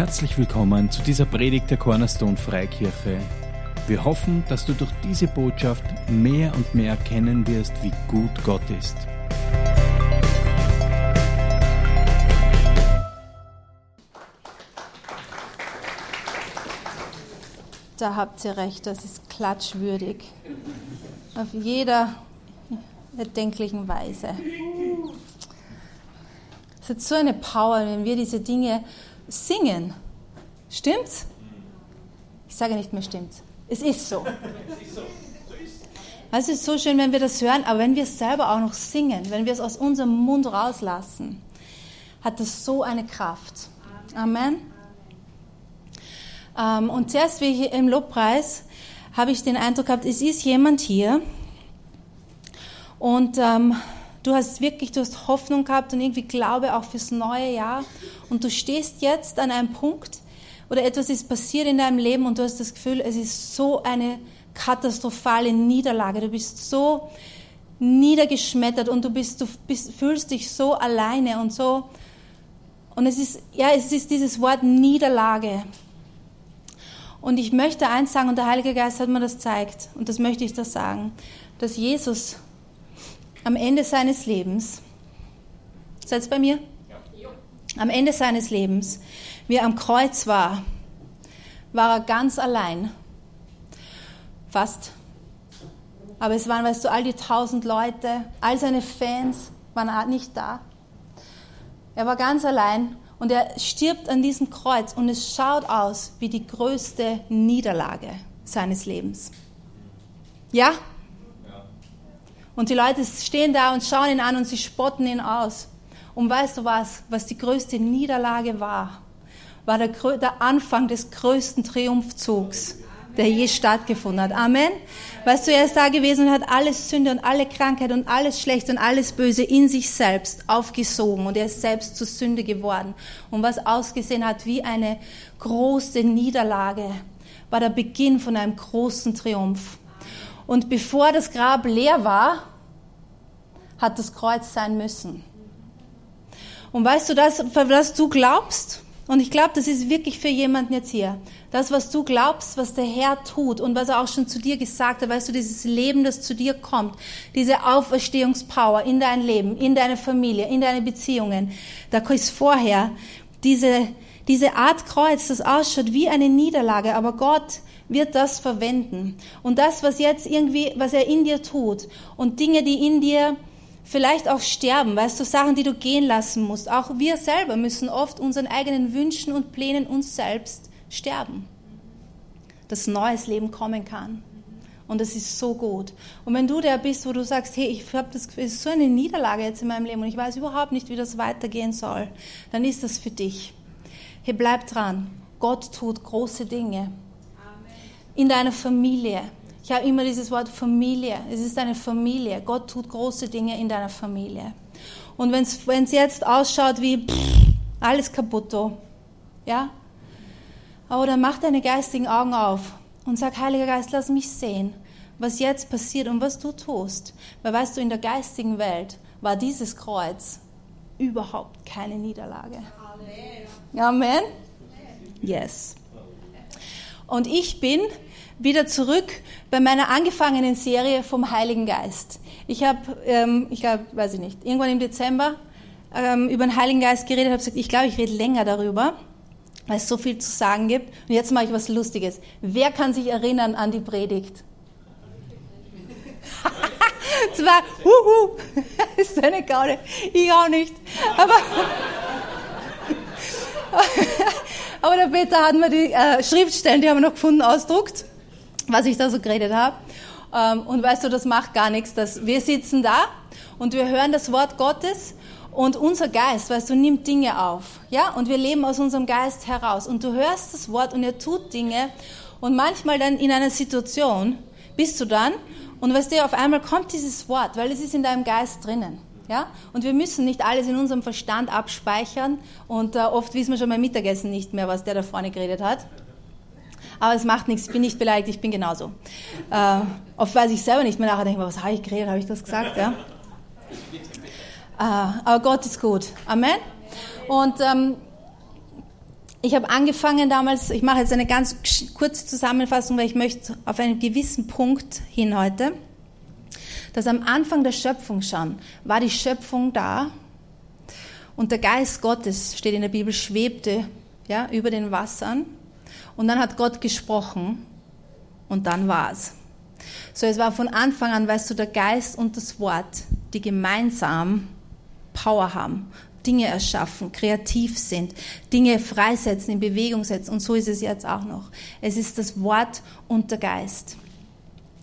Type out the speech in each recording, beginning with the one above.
Herzlich willkommen zu dieser Predigt der Cornerstone Freikirche. Wir hoffen, dass du durch diese Botschaft mehr und mehr erkennen wirst, wie gut Gott ist. Da habt ihr recht, das ist klatschwürdig. Auf jeder erdenklichen Weise. Es hat so eine Power, wenn wir diese Dinge singen. Stimmt's? Ich sage nicht mehr stimmt's. Es ist so. Es ist so schön, wenn wir das hören, aber wenn wir es selber auch noch singen, wenn wir es aus unserem Mund rauslassen, hat das so eine Kraft. Amen. Ähm, und zuerst wie hier im Lobpreis habe ich den Eindruck gehabt, es ist jemand hier und ähm, du hast wirklich, du hast Hoffnung gehabt und irgendwie Glaube auch fürs neue Jahr. Und du stehst jetzt an einem Punkt oder etwas ist passiert in deinem Leben und du hast das Gefühl, es ist so eine katastrophale Niederlage, du bist so niedergeschmettert und du bist, du bist, fühlst dich so alleine und so. Und es ist, ja, es ist dieses Wort Niederlage. Und ich möchte eins sagen, und der Heilige Geist hat mir das zeigt, und das möchte ich da sagen, dass Jesus am Ende seines Lebens, seid bei mir? Am Ende seines Lebens, wie er am Kreuz war, war er ganz allein. Fast. Aber es waren, weißt du, all die tausend Leute, all seine Fans waren nicht da. Er war ganz allein und er stirbt an diesem Kreuz und es schaut aus wie die größte Niederlage seines Lebens. Ja? Und die Leute stehen da und schauen ihn an und sie spotten ihn aus. Und weißt du was, was die größte Niederlage war? War der, der Anfang des größten Triumphzugs, der je stattgefunden hat. Amen. Weißt du, er ist da gewesen und hat alles Sünde und alle Krankheit und alles Schlechte und alles Böse in sich selbst aufgesogen und er ist selbst zur Sünde geworden. Und was ausgesehen hat wie eine große Niederlage, war der Beginn von einem großen Triumph. Und bevor das Grab leer war, hat das Kreuz sein müssen. Und weißt du, das, was du glaubst, und ich glaube, das ist wirklich für jemanden jetzt hier, das, was du glaubst, was der Herr tut und was er auch schon zu dir gesagt hat, weißt du, dieses Leben, das zu dir kommt, diese Auferstehungspower in dein Leben, in deine Familie, in deine Beziehungen, da ist vorher diese, diese Art Kreuz, das ausschaut wie eine Niederlage, aber Gott wird das verwenden. Und das, was jetzt irgendwie, was er in dir tut und Dinge, die in dir vielleicht auch sterben, weißt du, Sachen, die du gehen lassen musst. Auch wir selber müssen oft unseren eigenen Wünschen und Plänen uns selbst sterben, dass neues Leben kommen kann. Und das ist so gut. Und wenn du der bist, wo du sagst, hey, ich habe das Gefühl, es ist so eine Niederlage jetzt in meinem Leben und ich weiß überhaupt nicht, wie das weitergehen soll, dann ist das für dich. Hey, bleib dran. Gott tut große Dinge. In deiner Familie, ich habe immer dieses Wort Familie. Es ist eine Familie. Gott tut große Dinge in deiner Familie. Und wenn es jetzt ausschaut wie pff, alles kaputt, ja, oder mach deine geistigen Augen auf und sag, Heiliger Geist, lass mich sehen, was jetzt passiert und was du tust. Weil weißt du, in der geistigen Welt war dieses Kreuz überhaupt keine Niederlage. Amen. Amen. Yes. Und ich bin wieder zurück bei meiner angefangenen Serie vom Heiligen Geist. Ich habe, ähm, ich glaube, weiß ich nicht, irgendwann im Dezember ähm, über den Heiligen Geist geredet, habe gesagt, ich glaube, ich rede länger darüber, weil es so viel zu sagen gibt. Und jetzt mache ich was Lustiges. Wer kann sich erinnern an die Predigt? Es war, huhu, ist eine Gaude. Ich auch nicht. Aber, aber der Peter hat mir die äh, Schriftstellen, die haben wir noch gefunden, ausdruckt was ich da so geredet habe. Ähm, und weißt du, das macht gar nichts. Dass wir sitzen da und wir hören das Wort Gottes und unser Geist, weißt du, nimmt Dinge auf. Ja? Und wir leben aus unserem Geist heraus. Und du hörst das Wort und er tut Dinge. Und manchmal dann in einer Situation bist du dann und weißt du, auf einmal kommt dieses Wort, weil es ist in deinem Geist drinnen. Ja? Und wir müssen nicht alles in unserem Verstand abspeichern und äh, oft wissen wir schon beim Mittagessen nicht mehr, was der da vorne geredet hat. Aber es macht nichts, ich bin nicht beleidigt, ich bin genauso. Äh, oft weiß ich selber nicht mehr nachher, denke was habe ich geredet, habe ich das gesagt? Ja? Äh, aber Gott ist gut. Amen. Und ähm, ich habe angefangen damals, ich mache jetzt eine ganz kurze Zusammenfassung, weil ich möchte auf einen gewissen Punkt hin heute, dass am Anfang der Schöpfung schon war die Schöpfung da und der Geist Gottes, steht in der Bibel, schwebte ja, über den Wassern und dann hat Gott gesprochen und dann war es. So, es war von Anfang an, weißt du, der Geist und das Wort, die gemeinsam Power haben, Dinge erschaffen, kreativ sind, Dinge freisetzen, in Bewegung setzen. Und so ist es jetzt auch noch. Es ist das Wort und der Geist.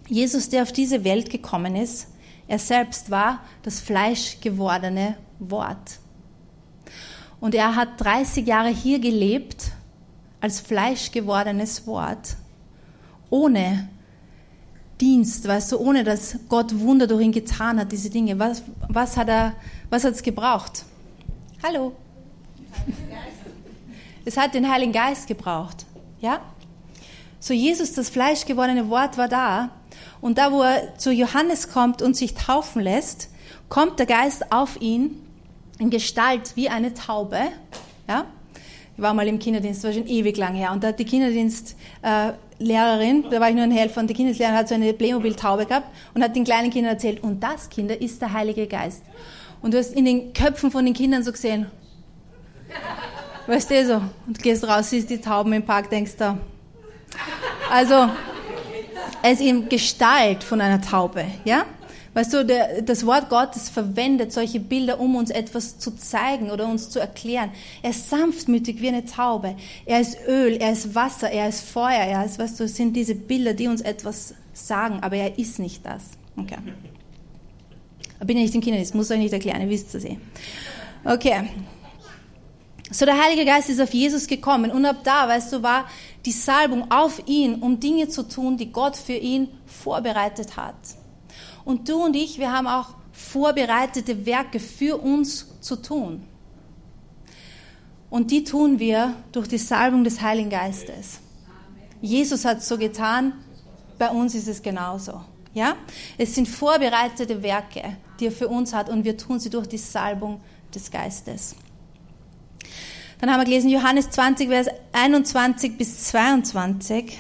Jesus, der auf diese Welt gekommen ist, er selbst war das fleischgewordene Wort. Und er hat 30 Jahre hier gelebt als fleischgewordenes Wort, ohne Dienst, weißt du, ohne dass Gott Wunder durch ihn getan hat, diese Dinge. Was, was hat er, was hat es gebraucht? Hallo. Es hat den Heiligen Geist gebraucht. Ja? So Jesus, das fleischgewordene Wort war da. Und da, wo er zu Johannes kommt und sich taufen lässt, kommt der Geist auf ihn in Gestalt wie eine Taube. Ja? Ich war mal im Kinderdienst, das war schon ewig lang her. Und da hat die Kinderdienstlehrerin, da war ich nur ein Helfer, und die Kinderdienstlehrerin hat so eine Playmobil-Taube gehabt und hat den kleinen Kindern erzählt, und das, Kinder, ist der Heilige Geist. Und du hast in den Köpfen von den Kindern so gesehen, weißt du, so, und gehst raus, siehst die Tauben im Park, denkst da. Also, es in Gestalt von einer Taube, ja? Weißt du, der, das Wort Gottes verwendet solche Bilder, um uns etwas zu zeigen oder uns zu erklären. Er ist sanftmütig wie eine Taube. Er ist Öl, er ist Wasser, er ist Feuer, er ist, weißt du, es sind diese Bilder, die uns etwas sagen, aber er ist nicht das. Okay. Bin ja nicht im Kinderdienst, muss euch nicht erklären, ihr wisst es eh. Okay. So, der Heilige Geist ist auf Jesus gekommen und ab da, weißt du, war die Salbung auf ihn, um Dinge zu tun, die Gott für ihn vorbereitet hat. Und du und ich, wir haben auch vorbereitete Werke für uns zu tun. Und die tun wir durch die Salbung des Heiligen Geistes. Jesus hat so getan, bei uns ist es genauso. Ja? Es sind vorbereitete Werke, die er für uns hat und wir tun sie durch die Salbung des Geistes. Dann haben wir gelesen Johannes 20, Vers 21 bis 22.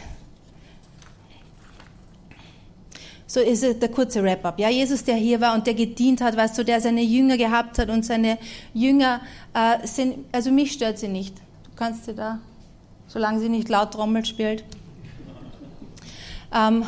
So ist der kurze Wrap-up. Ja, Jesus, der hier war und der gedient hat, weißt du, der seine Jünger gehabt hat und seine Jünger äh, sind, also mich stört sie nicht. Du kannst sie da, solange sie nicht laut Trommel spielt. Ähm,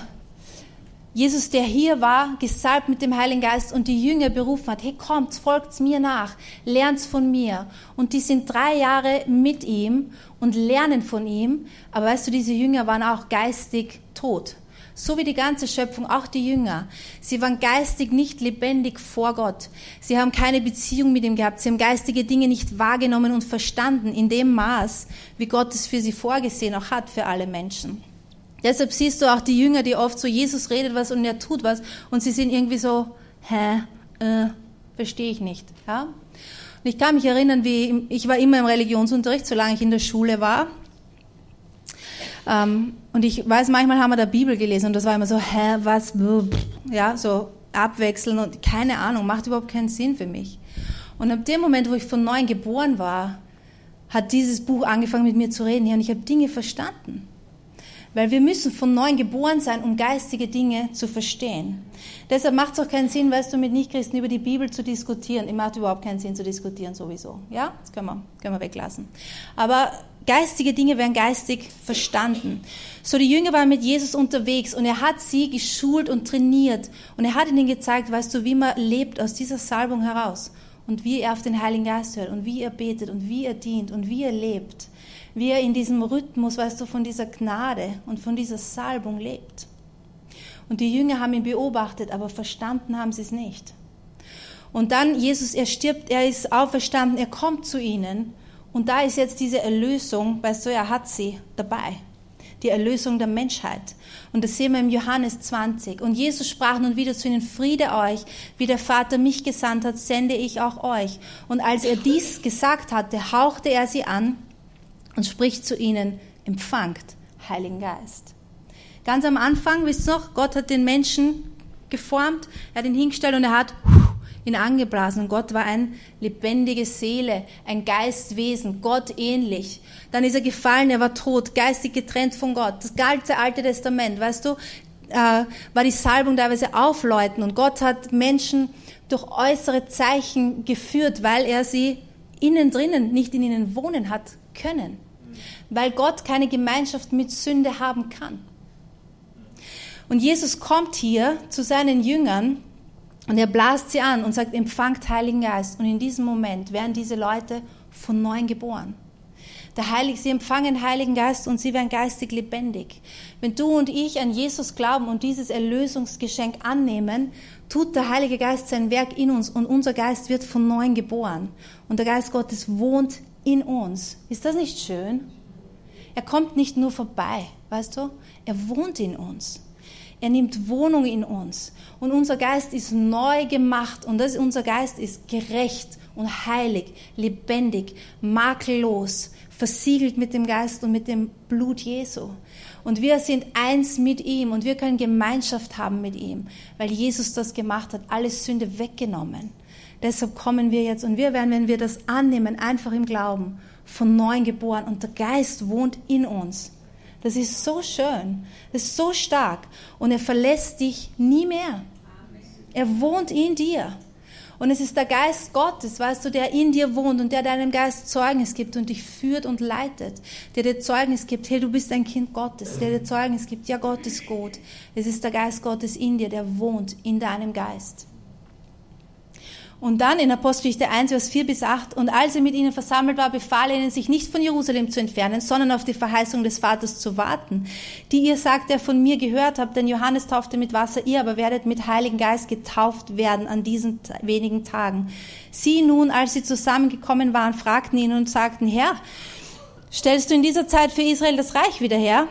Jesus, der hier war, gesalbt mit dem Heiligen Geist und die Jünger berufen hat, hey kommt, folgt mir nach, lernt von mir. Und die sind drei Jahre mit ihm und lernen von ihm. Aber weißt du, diese Jünger waren auch geistig tot. So wie die ganze Schöpfung, auch die Jünger. Sie waren geistig nicht lebendig vor Gott. Sie haben keine Beziehung mit ihm gehabt. Sie haben geistige Dinge nicht wahrgenommen und verstanden in dem Maß, wie Gott es für sie vorgesehen auch hat für alle Menschen. Deshalb siehst du auch die Jünger, die oft so, Jesus redet was und er tut was und sie sind irgendwie so, hä, äh, verstehe ich nicht. Ja? Und ich kann mich erinnern, wie ich war immer im Religionsunterricht, solange ich in der Schule war. Ähm, und ich weiß, manchmal haben wir da Bibel gelesen und das war immer so, hä, was, ja, so abwechseln und keine Ahnung, macht überhaupt keinen Sinn für mich. Und ab dem Moment, wo ich von neuem geboren war, hat dieses Buch angefangen mit mir zu reden. Ja, und ich habe Dinge verstanden. Weil wir müssen von neuem geboren sein, um geistige Dinge zu verstehen. Deshalb macht es auch keinen Sinn, weißt du, mit Nichtchristen über die Bibel zu diskutieren. Es macht überhaupt keinen Sinn zu diskutieren sowieso. Ja, das können wir, können wir weglassen. Aber geistige Dinge werden geistig verstanden. So die Jünger waren mit Jesus unterwegs und er hat sie geschult und trainiert und er hat ihnen gezeigt, weißt du, wie man lebt aus dieser Salbung heraus und wie er auf den Heiligen Geist hört und wie er betet und wie er dient und wie er lebt wie er in diesem Rhythmus, weißt du, von dieser Gnade und von dieser Salbung lebt. Und die Jünger haben ihn beobachtet, aber verstanden haben sie es nicht. Und dann Jesus, er stirbt, er ist auferstanden, er kommt zu ihnen und da ist jetzt diese Erlösung, weißt du, er hat sie dabei. Die Erlösung der Menschheit. Und das sehen wir im Johannes 20. Und Jesus sprach nun wieder zu ihnen, Friede euch, wie der Vater mich gesandt hat, sende ich auch euch. Und als er dies gesagt hatte, hauchte er sie an und spricht zu ihnen, empfangt Heiligen Geist. Ganz am Anfang, wisst ihr noch, Gott hat den Menschen geformt, er hat ihn hingestellt und er hat ihn angeblasen. Gott war eine lebendige Seele, ein Geistwesen, Gott ähnlich. Dann ist er gefallen, er war tot, geistig getrennt von Gott. Das ganze Alte Testament, weißt du, äh, war die Salbung teilweise aufläuten und Gott hat Menschen durch äußere Zeichen geführt, weil er sie innen drinnen, nicht in ihnen wohnen hat können. Weil Gott keine Gemeinschaft mit Sünde haben kann. Und Jesus kommt hier zu seinen Jüngern und er blast sie an und sagt, empfangt Heiligen Geist. Und in diesem Moment werden diese Leute von neuem geboren. Der Heilige, sie empfangen Heiligen Geist und sie werden geistig lebendig. Wenn du und ich an Jesus glauben und dieses Erlösungsgeschenk annehmen, tut der Heilige Geist sein Werk in uns und unser Geist wird von neuem geboren. Und der Geist Gottes wohnt in uns. Ist das nicht schön? Er kommt nicht nur vorbei, weißt du? Er wohnt in uns. Er nimmt Wohnung in uns. Und unser Geist ist neu gemacht. Und das, unser Geist ist gerecht und heilig, lebendig, makellos, versiegelt mit dem Geist und mit dem Blut Jesu. Und wir sind eins mit ihm und wir können Gemeinschaft haben mit ihm, weil Jesus das gemacht hat, alle Sünde weggenommen. Deshalb kommen wir jetzt und wir werden, wenn wir das annehmen, einfach im Glauben, von neuem geboren und der Geist wohnt in uns. Das ist so schön, das ist so stark und er verlässt dich nie mehr. Er wohnt in dir. Und es ist der Geist Gottes, weißt du, der in dir wohnt und der deinem Geist Zeugnis gibt und dich führt und leitet. Der dir Zeugnis gibt, hey, du bist ein Kind Gottes. Der dir Zeugnis gibt, ja, Gott ist gut. Es ist der Geist Gottes in dir, der wohnt in deinem Geist. Und dann in Apostelgeschichte 1, Vers 4 bis 8, und als er mit ihnen versammelt war, befahl er ihnen, sich nicht von Jerusalem zu entfernen, sondern auf die Verheißung des Vaters zu warten, die ihr sagt, der von mir gehört habt, denn Johannes taufte mit Wasser, ihr aber werdet mit Heiligen Geist getauft werden an diesen wenigen Tagen. Sie nun, als sie zusammengekommen waren, fragten ihn und sagten, Herr, stellst du in dieser Zeit für Israel das Reich wieder her?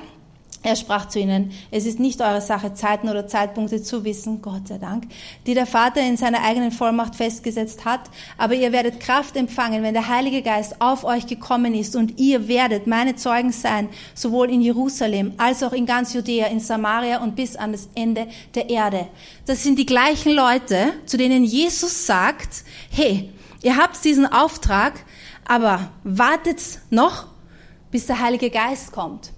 Er sprach zu ihnen, es ist nicht eure Sache, Zeiten oder Zeitpunkte zu wissen, Gott sei Dank, die der Vater in seiner eigenen Vollmacht festgesetzt hat, aber ihr werdet Kraft empfangen, wenn der Heilige Geist auf euch gekommen ist und ihr werdet meine Zeugen sein, sowohl in Jerusalem als auch in ganz Judäa, in Samaria und bis an das Ende der Erde. Das sind die gleichen Leute, zu denen Jesus sagt, hey, ihr habt diesen Auftrag, aber wartet noch, bis der Heilige Geist kommt.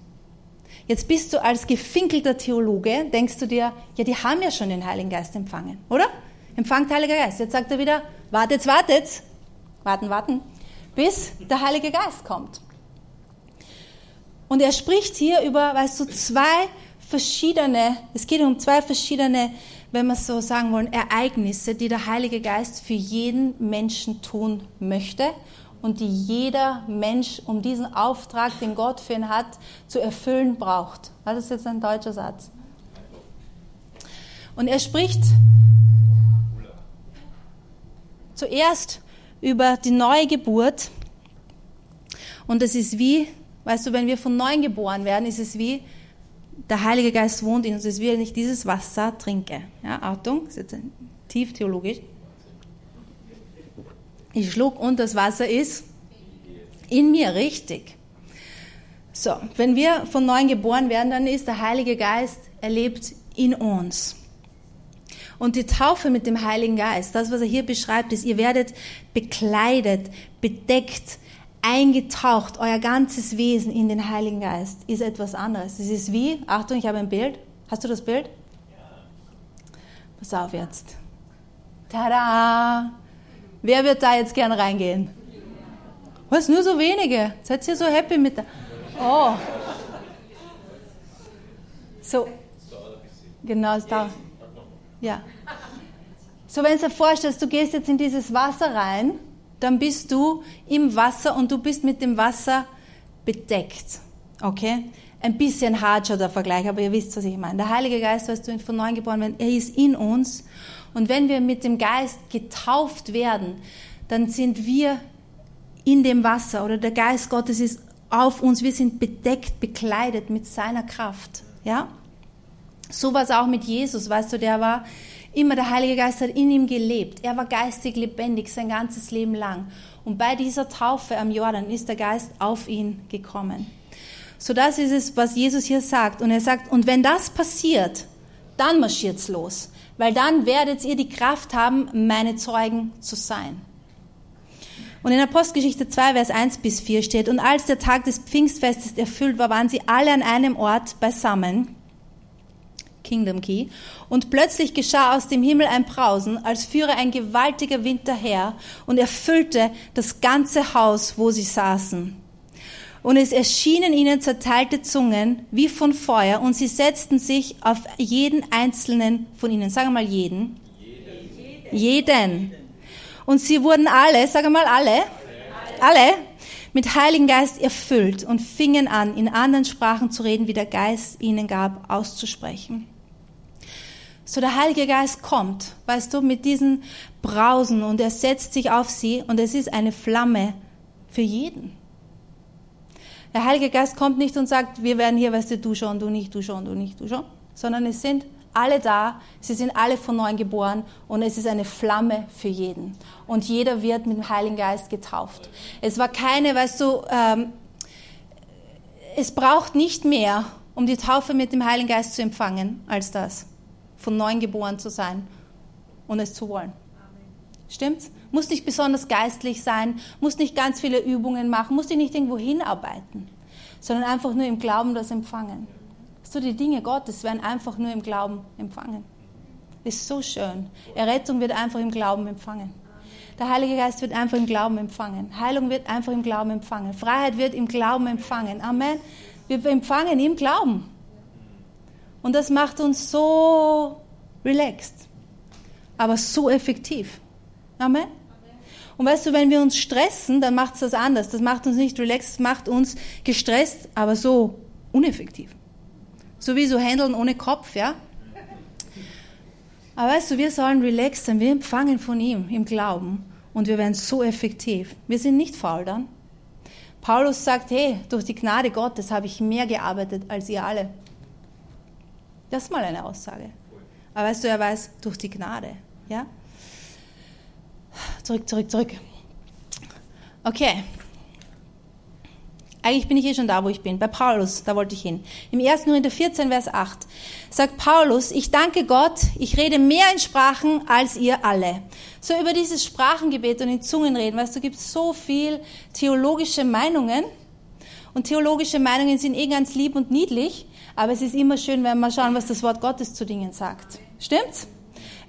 Jetzt bist du als gefinkelter Theologe, denkst du dir, ja, die haben ja schon den Heiligen Geist empfangen, oder? Empfangt Heiliger Geist. Jetzt sagt er wieder, wartet, wartet, warten, warten, bis der Heilige Geist kommt. Und er spricht hier über, weißt du, zwei verschiedene, es geht um zwei verschiedene, wenn wir so sagen wollen, Ereignisse, die der Heilige Geist für jeden Menschen tun möchte und die jeder Mensch, um diesen Auftrag, den Gott für ihn hat, zu erfüllen braucht. Das ist jetzt ein deutscher Satz. Und er spricht zuerst über die neue Geburt. Und es ist wie, weißt du, wenn wir von neuem geboren werden, ist es wie, der Heilige Geist wohnt in uns. Es ist wie, wenn ich dieses Wasser trinke. Ja, Achtung, das ist jetzt tief theologisch. Ich schluck und das Wasser ist in mir, richtig. So, wenn wir von neuem geboren werden, dann ist der Heilige Geist erlebt in uns. Und die Taufe mit dem Heiligen Geist, das, was er hier beschreibt, ist, ihr werdet bekleidet, bedeckt, eingetaucht, euer ganzes Wesen in den Heiligen Geist, ist etwas anderes. Es ist wie, Achtung, ich habe ein Bild. Hast du das Bild? Ja. Pass auf jetzt. Tada! Wer wird da jetzt gern reingehen? Was, nur so wenige? Seid ihr so happy mit der... Oh. So. Genau, es dauert. Ja. So, wenn du dir vorstellst, du gehst jetzt in dieses Wasser rein, dann bist du im Wasser und du bist mit dem Wasser bedeckt. Okay? Ein bisschen harscher der Vergleich, aber ihr wisst, was ich meine. Der Heilige Geist, weißt du, von neuem geboren werden, er ist in uns und wenn wir mit dem Geist getauft werden, dann sind wir in dem Wasser oder der Geist Gottes ist auf uns. Wir sind bedeckt, bekleidet mit seiner Kraft. Ja? So war es auch mit Jesus, weißt du, der war immer, der Heilige Geist hat in ihm gelebt. Er war geistig lebendig sein ganzes Leben lang. Und bei dieser Taufe am Jordan ist der Geist auf ihn gekommen. So das ist es, was Jesus hier sagt. Und er sagt, und wenn das passiert, dann marschiert's los. Weil dann werdet ihr die Kraft haben, meine Zeugen zu sein. Und in Apostelgeschichte 2, Vers 1 bis 4 steht, und als der Tag des Pfingstfestes erfüllt war, waren sie alle an einem Ort beisammen. Kingdom Key. Und plötzlich geschah aus dem Himmel ein Brausen, als führe ein gewaltiger Wind daher und erfüllte das ganze Haus, wo sie saßen. Und es erschienen ihnen zerteilte Zungen wie von Feuer und sie setzten sich auf jeden einzelnen von ihnen. Sag mal jeden. Jeden. jeden. Und sie wurden alle, sag mal alle, alle, mit Heiligen Geist erfüllt und fingen an, in anderen Sprachen zu reden, wie der Geist ihnen gab, auszusprechen. So der Heilige Geist kommt, weißt du, mit diesen Brausen und er setzt sich auf sie und es ist eine Flamme für jeden. Der Heilige Geist kommt nicht und sagt, wir werden hier, weißt du, du schon, du nicht, du schon, du nicht, du schon, sondern es sind alle da, sie sind alle von neuem geboren und es ist eine Flamme für jeden. Und jeder wird mit dem Heiligen Geist getauft. Es war keine, weißt du, ähm, es braucht nicht mehr, um die Taufe mit dem Heiligen Geist zu empfangen, als das, von neuem geboren zu sein und es zu wollen. Stimmt's? Muss nicht besonders geistlich sein, muss nicht ganz viele Übungen machen, muss dich nicht irgendwo hinarbeiten, sondern einfach nur im Glauben das empfangen. So die Dinge Gottes werden einfach nur im Glauben empfangen. Ist so schön. Errettung wird einfach im Glauben empfangen. Der Heilige Geist wird einfach im Glauben empfangen. Heilung wird einfach im Glauben empfangen. Freiheit wird im Glauben empfangen. Amen. Wir empfangen im Glauben. Und das macht uns so relaxed, aber so effektiv. Amen. Und weißt du, wenn wir uns stressen, dann macht es das anders. Das macht uns nicht relaxed, macht uns gestresst, aber so uneffektiv. So wie so Händeln ohne Kopf, ja? Aber weißt du, wir sollen relaxed sein. Wir empfangen von ihm im Glauben und wir werden so effektiv. Wir sind nicht faul dann. Paulus sagt, hey, durch die Gnade Gottes habe ich mehr gearbeitet als ihr alle. Das ist mal eine Aussage. Aber weißt du, er weiß, durch die Gnade. Ja? Zurück, zurück, zurück. Okay, eigentlich bin ich eh schon da, wo ich bin. Bei Paulus, da wollte ich hin. Im 1. Korinther 14, Vers 8 sagt Paulus, ich danke Gott, ich rede mehr in Sprachen als ihr alle. So über dieses Sprachengebet und in Zungen reden, weißt du, gibt so viel theologische Meinungen. Und theologische Meinungen sind eh ganz lieb und niedlich, aber es ist immer schön, wenn wir schauen, was das Wort Gottes zu Dingen sagt. Stimmt's?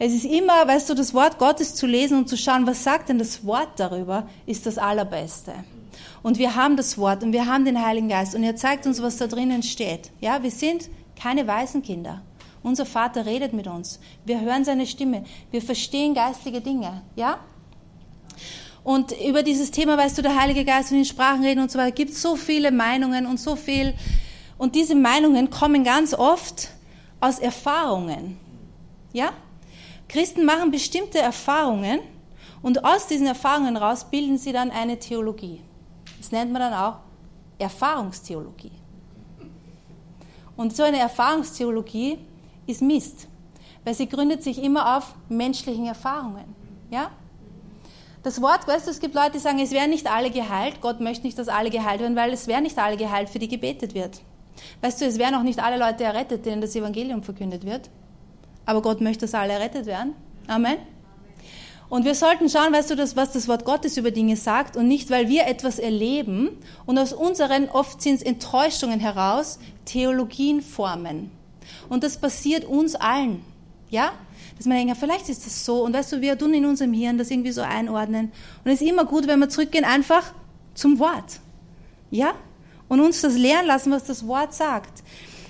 Es ist immer, weißt du, das Wort Gottes zu lesen und zu schauen, was sagt denn das Wort darüber, ist das Allerbeste. Und wir haben das Wort und wir haben den Heiligen Geist und er zeigt uns, was da drinnen steht. Ja, wir sind keine Waisenkinder. Unser Vater redet mit uns. Wir hören seine Stimme. Wir verstehen geistige Dinge. Ja? Und über dieses Thema, weißt du, der Heilige Geist und in Sprachen reden und so weiter, gibt so viele Meinungen und so viel. Und diese Meinungen kommen ganz oft aus Erfahrungen. Ja? Christen machen bestimmte Erfahrungen und aus diesen Erfahrungen raus bilden sie dann eine Theologie. Das nennt man dann auch Erfahrungstheologie. Und so eine Erfahrungstheologie ist Mist, weil sie gründet sich immer auf menschlichen Erfahrungen. Ja? Das Wort, weißt du, es gibt Leute, die sagen, es werden nicht alle geheilt. Gott möchte nicht, dass alle geheilt werden, weil es werden nicht alle geheilt, für die gebetet wird. Weißt du, es werden auch nicht alle Leute errettet, denen das Evangelium verkündet wird. Aber Gott möchte, dass alle errettet werden. Amen. Und wir sollten schauen, weißt du, das, was das Wort Gottes über Dinge sagt und nicht, weil wir etwas erleben und aus unseren, oft sind es Enttäuschungen heraus, Theologien formen. Und das passiert uns allen. Ja? Dass man denkt, vielleicht ist das so. Und weißt du, wir tun in unserem Hirn das irgendwie so einordnen. Und es ist immer gut, wenn wir zurückgehen, einfach zum Wort. Ja? Und uns das lernen lassen, was das Wort sagt.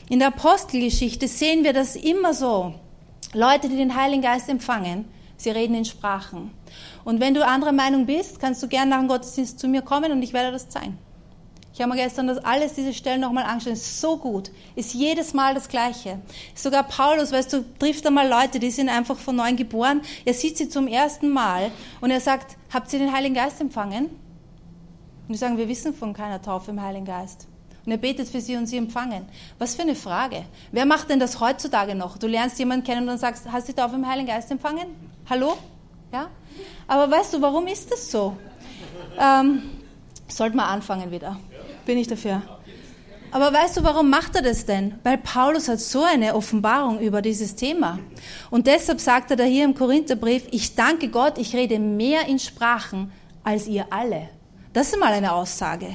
In der Apostelgeschichte sehen wir das immer so. Leute, die den Heiligen Geist empfangen, Sie reden in Sprachen. Und wenn du anderer Meinung bist, kannst du gerne nach dem Gottesdienst zu mir kommen und ich werde das zeigen. Ich habe mir gestern das alles, diese Stellen nochmal angeschaut. Ist so gut. Ist jedes Mal das Gleiche. Sogar Paulus, weißt du, trifft einmal Leute, die sind einfach von neuem geboren. Er sieht sie zum ersten Mal und er sagt, habt ihr den Heiligen Geist empfangen? Und die sagen, wir wissen von keiner Taufe im Heiligen Geist. Und er betet für sie und sie empfangen. Was für eine Frage. Wer macht denn das heutzutage noch? Du lernst jemanden kennen und dann sagst, hast du die Taufe im Heiligen Geist empfangen? Hallo? Ja? Aber weißt du, warum ist das so? Ähm, sollten wir anfangen wieder. Bin ich dafür. Aber weißt du, warum macht er das denn? Weil Paulus hat so eine Offenbarung über dieses Thema. Und deshalb sagt er da hier im Korintherbrief, ich danke Gott, ich rede mehr in Sprachen als ihr alle. Das ist mal eine Aussage.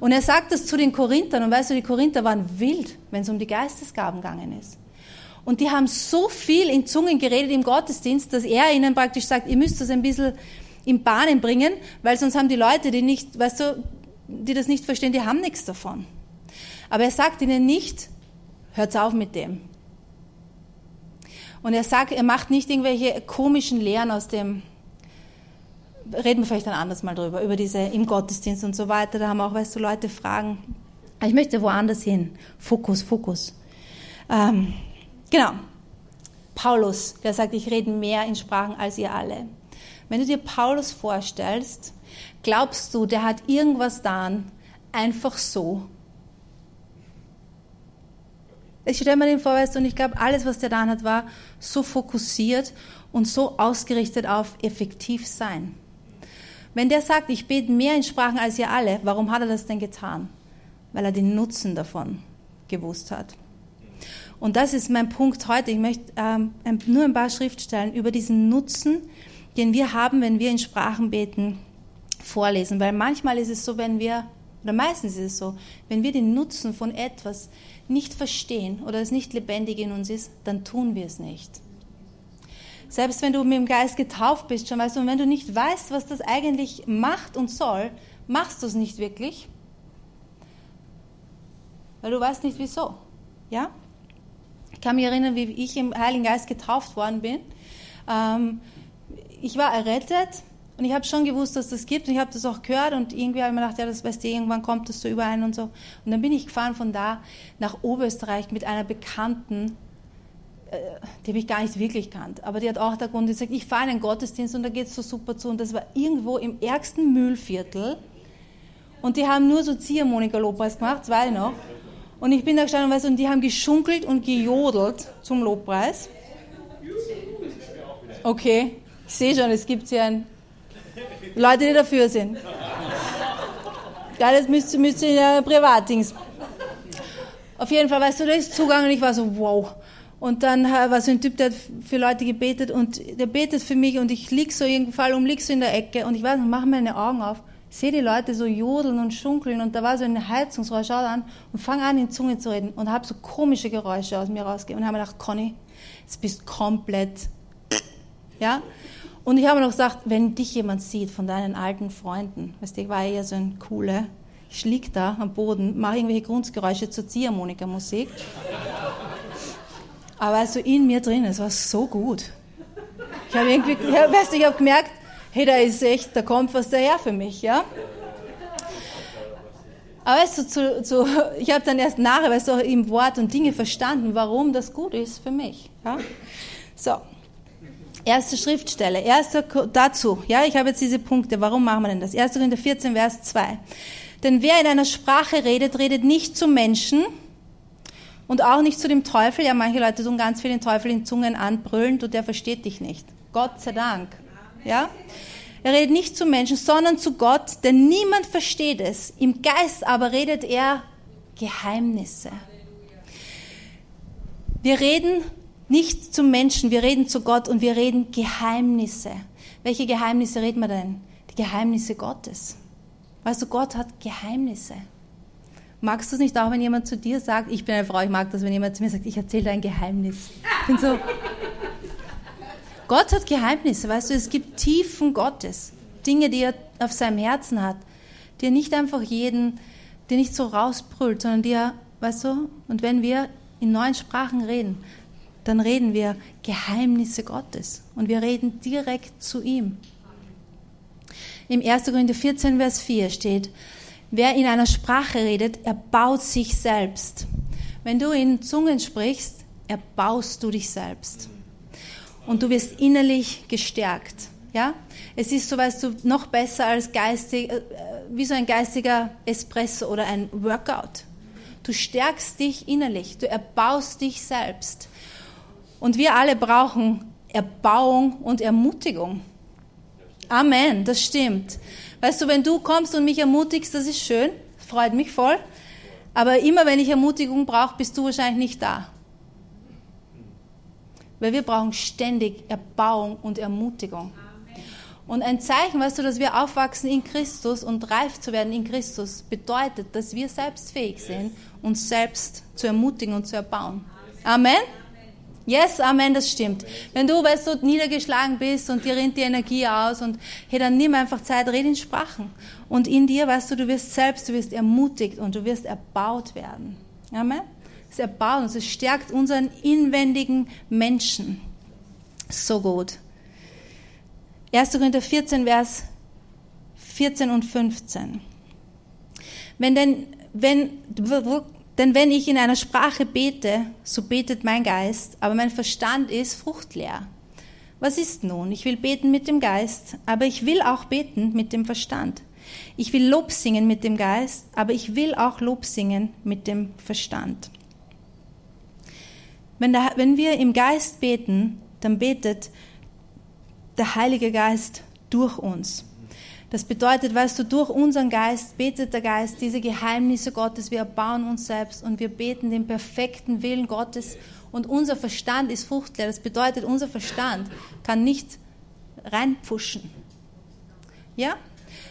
Und er sagt das zu den Korinthern. Und weißt du, die Korinther waren wild, wenn es um die Geistesgaben gegangen ist. Und die haben so viel in Zungen geredet im Gottesdienst, dass er ihnen praktisch sagt, ihr müsst das ein bisschen in Bahnen bringen, weil sonst haben die Leute, die nicht, weißt du, die das nicht verstehen, die haben nichts davon. Aber er sagt ihnen nicht, hört auf mit dem. Und er sagt, er macht nicht irgendwelche komischen Lehren aus dem, reden wir vielleicht ein anderes Mal drüber, über diese im Gottesdienst und so weiter. Da haben auch, weißt du, Leute fragen. Ich möchte woanders hin. Fokus, Fokus. Ähm, genau. Paulus, der sagt, ich rede mehr in Sprachen als ihr alle. Wenn du dir Paulus vorstellst, glaubst du, der hat irgendwas dann einfach so ich stelle mir den vor, weißt du, und ich glaube, alles, was der da hat, war so fokussiert und so ausgerichtet auf effektiv sein. Wenn der sagt, ich bete mehr in Sprachen als ihr alle, warum hat er das denn getan? Weil er den Nutzen davon gewusst hat. Und das ist mein Punkt heute. Ich möchte ähm, nur ein paar Schriftstellen über diesen Nutzen, den wir haben, wenn wir in Sprachen beten, vorlesen. Weil manchmal ist es so, wenn wir, oder meistens ist es so, wenn wir den Nutzen von etwas nicht verstehen oder es nicht lebendig in uns ist, dann tun wir es nicht. Selbst wenn du mit dem Geist getauft bist, schon weißt du, und wenn du nicht weißt, was das eigentlich macht und soll, machst du es nicht wirklich, weil du weißt nicht wieso. Ja? Ich kann mich erinnern, wie ich im Heiligen Geist getauft worden bin. Ähm, ich war errettet und ich habe schon gewusst, dass das gibt und ich habe das auch gehört und irgendwie habe ich mir gedacht, ja, das weißt du, irgendwann kommt das so überein und so. Und dann bin ich gefahren von da nach Oberösterreich mit einer Bekannten, die habe ich gar nicht wirklich kannt, aber die hat auch der Grund gesagt, ich fahre in einen Gottesdienst und da geht es so super zu und das war irgendwo im ärgsten Mühlviertel und die haben nur so Ziehharmonika-Lobpreis gemacht, zwei noch. Und ich bin da gestanden und die haben geschunkelt und gejodelt zum Lobpreis. Okay, ich sehe schon, es gibt hier ein Leute, die dafür sind. Ja, das müsste, müsste in der Privatdings. Auf jeden Fall, weißt du, da ist Zugang und ich war so, wow. Und dann war so ein Typ, der hat für Leute gebetet und der betet für mich und ich lieg so irgendwie, fall um, lieg so in der Ecke und ich weiß nicht, mache meine Augen auf, sehe die Leute so jodeln und schunkeln und da war so ein Heizungsrohr, schau an und fange an in Zunge zu reden und habe so komische Geräusche aus mir rausgegeben und habe mir gedacht, Conny, jetzt bist komplett, ja. Und ich habe noch gesagt, wenn dich jemand sieht von deinen alten Freunden, weißt du, ich war eher so ein cooler, ich lieg da am Boden, mache irgendwelche Grundgeräusche zur Ziehharmonika-Musik. Aber also in mir drin, es war so gut. Ich habe irgendwie, ja, weißt du, ich habe gemerkt, hey, da ist echt, da kommt was daher für mich, ja. Aber weißt du, zu, zu, ich habe dann erst nachher, weißt du, im Wort und Dinge verstanden, warum das gut ist für mich. Ja? So, Erste Schriftstelle, erster dazu, ja, ich habe jetzt diese Punkte, warum machen wir denn das? 1. Korinther 14, Vers 2. Denn wer in einer Sprache redet, redet nicht zum Menschen und auch nicht zu dem Teufel. Ja, manche Leute tun ganz viel den Teufel in Zungen anbrüllen, und der versteht dich nicht. Gott sei Dank. Ja? Er redet nicht zu Menschen, sondern zu Gott, denn niemand versteht es. Im Geist aber redet er Geheimnisse. Wir reden nicht zum Menschen, wir reden zu Gott und wir reden Geheimnisse. Welche Geheimnisse reden wir denn? Die Geheimnisse Gottes. Weißt du, Gott hat Geheimnisse. Magst du es nicht auch, wenn jemand zu dir sagt, ich bin eine Frau, ich mag das, wenn jemand zu mir sagt, ich erzähle ein Geheimnis. Ich bin so. Gott hat Geheimnisse, weißt du, es gibt Tiefen Gottes, Dinge, die er auf seinem Herzen hat, die er nicht einfach jeden, die nicht so rausbrüllt, sondern die er, weißt du, und wenn wir in neuen Sprachen reden, dann reden wir Geheimnisse Gottes und wir reden direkt zu ihm. Im 1. Korinther 14, Vers 4 steht, wer in einer Sprache redet, erbaut sich selbst. Wenn du in Zungen sprichst, erbaust du dich selbst. Und du wirst innerlich gestärkt. Ja? Es ist, so weißt du, noch besser als geistig, äh, wie so ein geistiger Espresso oder ein Workout. Du stärkst dich innerlich, du erbaust dich selbst. Und wir alle brauchen Erbauung und Ermutigung. Amen, das stimmt. Weißt du, wenn du kommst und mich ermutigst, das ist schön, freut mich voll. Aber immer wenn ich Ermutigung brauche, bist du wahrscheinlich nicht da. Weil wir brauchen ständig Erbauung und Ermutigung. Und ein Zeichen, weißt du, dass wir aufwachsen in Christus und reif zu werden in Christus, bedeutet, dass wir selbst fähig sind, uns selbst zu ermutigen und zu erbauen. Amen? Yes, Amen, das stimmt. Wenn du, weißt du, niedergeschlagen bist und dir rinnt die Energie aus und hey, dann nimm einfach Zeit, red in Sprachen. Und in dir, weißt du, du wirst selbst, du wirst ermutigt und du wirst erbaut werden. Amen? Es erbaut uns, es stärkt unseren inwendigen Menschen. So gut. 1. Korinther 14, Vers 14 und 15. Wenn denn, wenn, denn wenn ich in einer Sprache bete, so betet mein Geist, aber mein Verstand ist fruchtleer. Was ist nun? Ich will beten mit dem Geist, aber ich will auch beten mit dem Verstand. Ich will Lob singen mit dem Geist, aber ich will auch Lob singen mit dem Verstand. Wenn, der, wenn wir im Geist beten, dann betet der Heilige Geist durch uns. Das bedeutet, weißt du, durch unseren Geist betet der Geist diese Geheimnisse Gottes. Wir erbauen uns selbst und wir beten den perfekten Willen Gottes. Und unser Verstand ist fruchtleer. Das bedeutet, unser Verstand kann nicht reinpfuschen. Ja?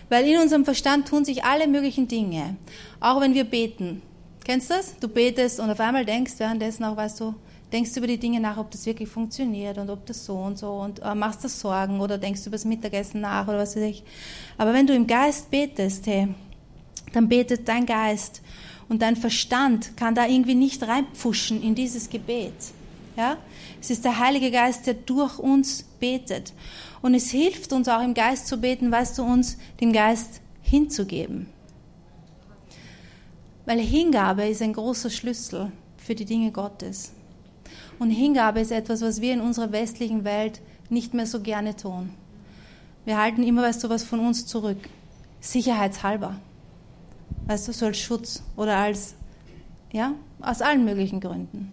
Weil in unserem Verstand tun sich alle möglichen Dinge. Auch wenn wir beten. Kennst du das? Du betest und auf einmal denkst währenddessen auch, weißt du, denkst du über die Dinge nach, ob das wirklich funktioniert und ob das so und so und äh, machst dir Sorgen oder denkst über das Mittagessen nach oder was weiß ich. Aber wenn du im Geist betest, hey, dann betet dein Geist und dein Verstand kann da irgendwie nicht reinpfuschen in dieses Gebet. Ja? Es ist der Heilige Geist, der durch uns betet. Und es hilft uns auch im Geist zu beten, weißt du, uns dem Geist hinzugeben. Weil Hingabe ist ein großer Schlüssel für die Dinge Gottes. Und Hingabe ist etwas, was wir in unserer westlichen Welt nicht mehr so gerne tun. Wir halten immer, weißt du, was von uns zurück. Sicherheitshalber. Weißt du, so als Schutz oder als, ja, aus allen möglichen Gründen.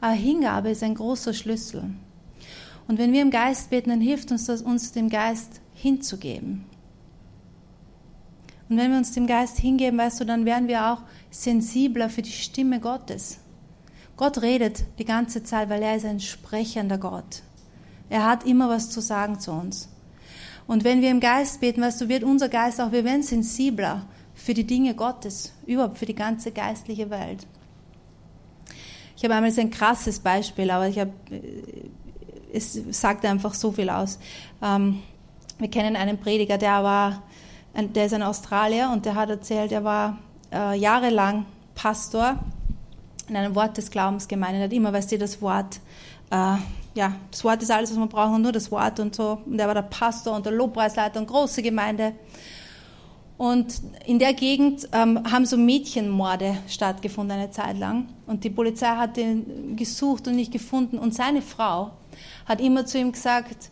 Aber Hingabe ist ein großer Schlüssel. Und wenn wir im Geist beten, dann hilft uns das, uns dem Geist hinzugeben. Und wenn wir uns dem Geist hingeben, weißt du, dann werden wir auch sensibler für die Stimme Gottes. Gott redet die ganze Zeit, weil er ist ein sprechender Gott. Er hat immer was zu sagen zu uns. Und wenn wir im Geist beten, weißt du, wird unser Geist auch, wir werden sensibler für die Dinge Gottes, überhaupt für die ganze geistliche Welt. Ich habe einmal ein krasses Beispiel, aber ich habe, äh, es sagt einfach so viel aus. Ähm, wir kennen einen Prediger, der war, der ist ein Australier und der hat erzählt, er war äh, jahrelang Pastor in einem Wort des Glaubens gemeint. Er hat immer, weißt du, das Wort, äh, ja, das Wort ist alles, was wir brauchen, nur das Wort und so. Und er war der Pastor und der Lobpreisleiter und große Gemeinde. Und in der Gegend ähm, haben so Mädchenmorde stattgefunden eine Zeit lang. Und die Polizei hat ihn gesucht und nicht gefunden. Und seine Frau hat immer zu ihm gesagt,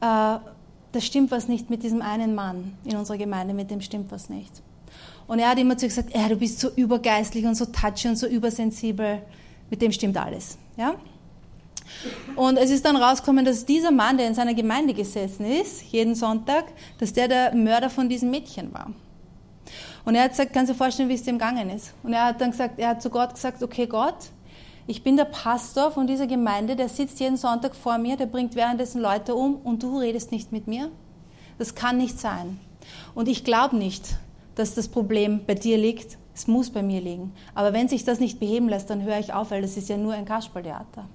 äh, da stimmt was nicht mit diesem einen Mann in unserer Gemeinde, mit dem stimmt was nicht. Und er hat immer zu ihr gesagt, du bist so übergeistlich und so touchy und so übersensibel. Mit dem stimmt alles. Ja? Und es ist dann rausgekommen, dass dieser Mann, der in seiner Gemeinde gesessen ist, jeden Sonntag, dass der der Mörder von diesem Mädchen war. Und er hat gesagt, kannst du dir vorstellen, wie es dem gegangen ist? Und er hat dann gesagt, er hat zu Gott gesagt, okay Gott, ich bin der Pastor von dieser Gemeinde, der sitzt jeden Sonntag vor mir, der bringt währenddessen Leute um und du redest nicht mit mir? Das kann nicht sein. Und ich glaube nicht, dass das Problem bei dir liegt. Es muss bei mir liegen. Aber wenn sich das nicht beheben lässt, dann höre ich auf, weil das ist ja nur ein Kasperltheater.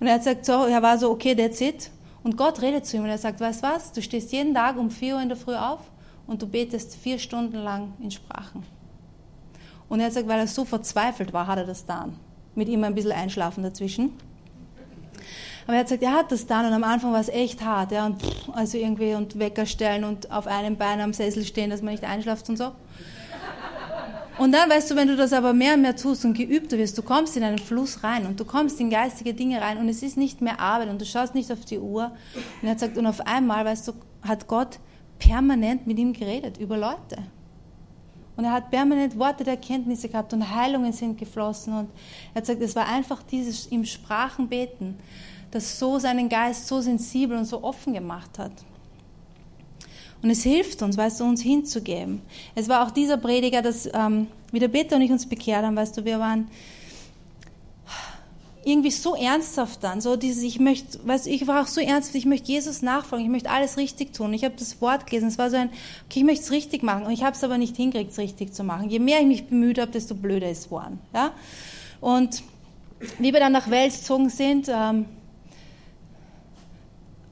Und er hat gesagt, so, er war so, okay, that's it. Und Gott redet zu ihm und er sagt, weißt was, du stehst jeden Tag um 4 Uhr in der Früh auf und du betest vier Stunden lang in Sprachen. Und er hat gesagt, weil er so verzweifelt war, hat er das getan. Mit ihm ein bisschen einschlafen dazwischen. Aber er hat gesagt, er hat das dann und am Anfang war es echt hart. Ja, und also irgendwie und Wecker stellen und auf einem Bein am Sessel stehen, dass man nicht einschlaft und so. Und dann weißt du, wenn du das aber mehr und mehr tust und geübter wirst, du kommst in einen Fluss rein und du kommst in geistige Dinge rein und es ist nicht mehr Arbeit und du schaust nicht auf die Uhr. Und er hat gesagt, und auf einmal, weißt du, hat Gott permanent mit ihm geredet über Leute. Und er hat permanent Worte der Erkenntnisse gehabt und Heilungen sind geflossen. Und er hat gesagt, es war einfach dieses im Sprachen beten, das so seinen Geist so sensibel und so offen gemacht hat. Und es hilft uns, weißt du, uns hinzugeben. Es war auch dieser Prediger, dass, ähm, wie Peter und ich uns bekehrt haben, weißt du, wir waren irgendwie so ernsthaft dann, so dieses, ich möchte, weißt du, ich war auch so ernsthaft, ich möchte Jesus nachfolgen, ich möchte alles richtig tun. Ich habe das Wort gelesen, es war so ein, okay, ich möchte es richtig machen und ich habe es aber nicht hingekriegt, es richtig zu machen. Je mehr ich mich bemüht habe, desto blöder es geworden. Ja? Und wie wir dann nach Wels gezogen sind, ähm,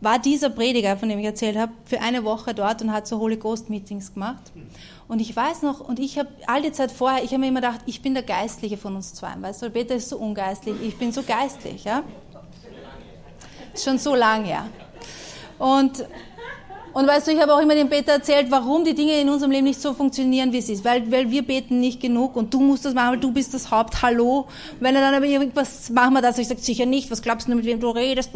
war dieser Prediger, von dem ich erzählt habe, für eine Woche dort und hat so Holy Ghost Meetings gemacht. Und ich weiß noch, und ich habe all die Zeit vorher, ich habe mir immer gedacht, ich bin der Geistliche von uns zwei. Weißt du, Peter ist so ungeistlich, ich bin so geistlich. Ja? Schon so lange her. Und, und weißt du, ich habe auch immer dem Peter erzählt, warum die Dinge in unserem Leben nicht so funktionieren, wie es ist. Weil, weil wir beten nicht genug und du musst das machen, weil du bist das Haupt. Hallo. Wenn er dann aber irgendwas, machen wir das. Ich sage, sicher nicht, was glaubst du, mit wem du redest?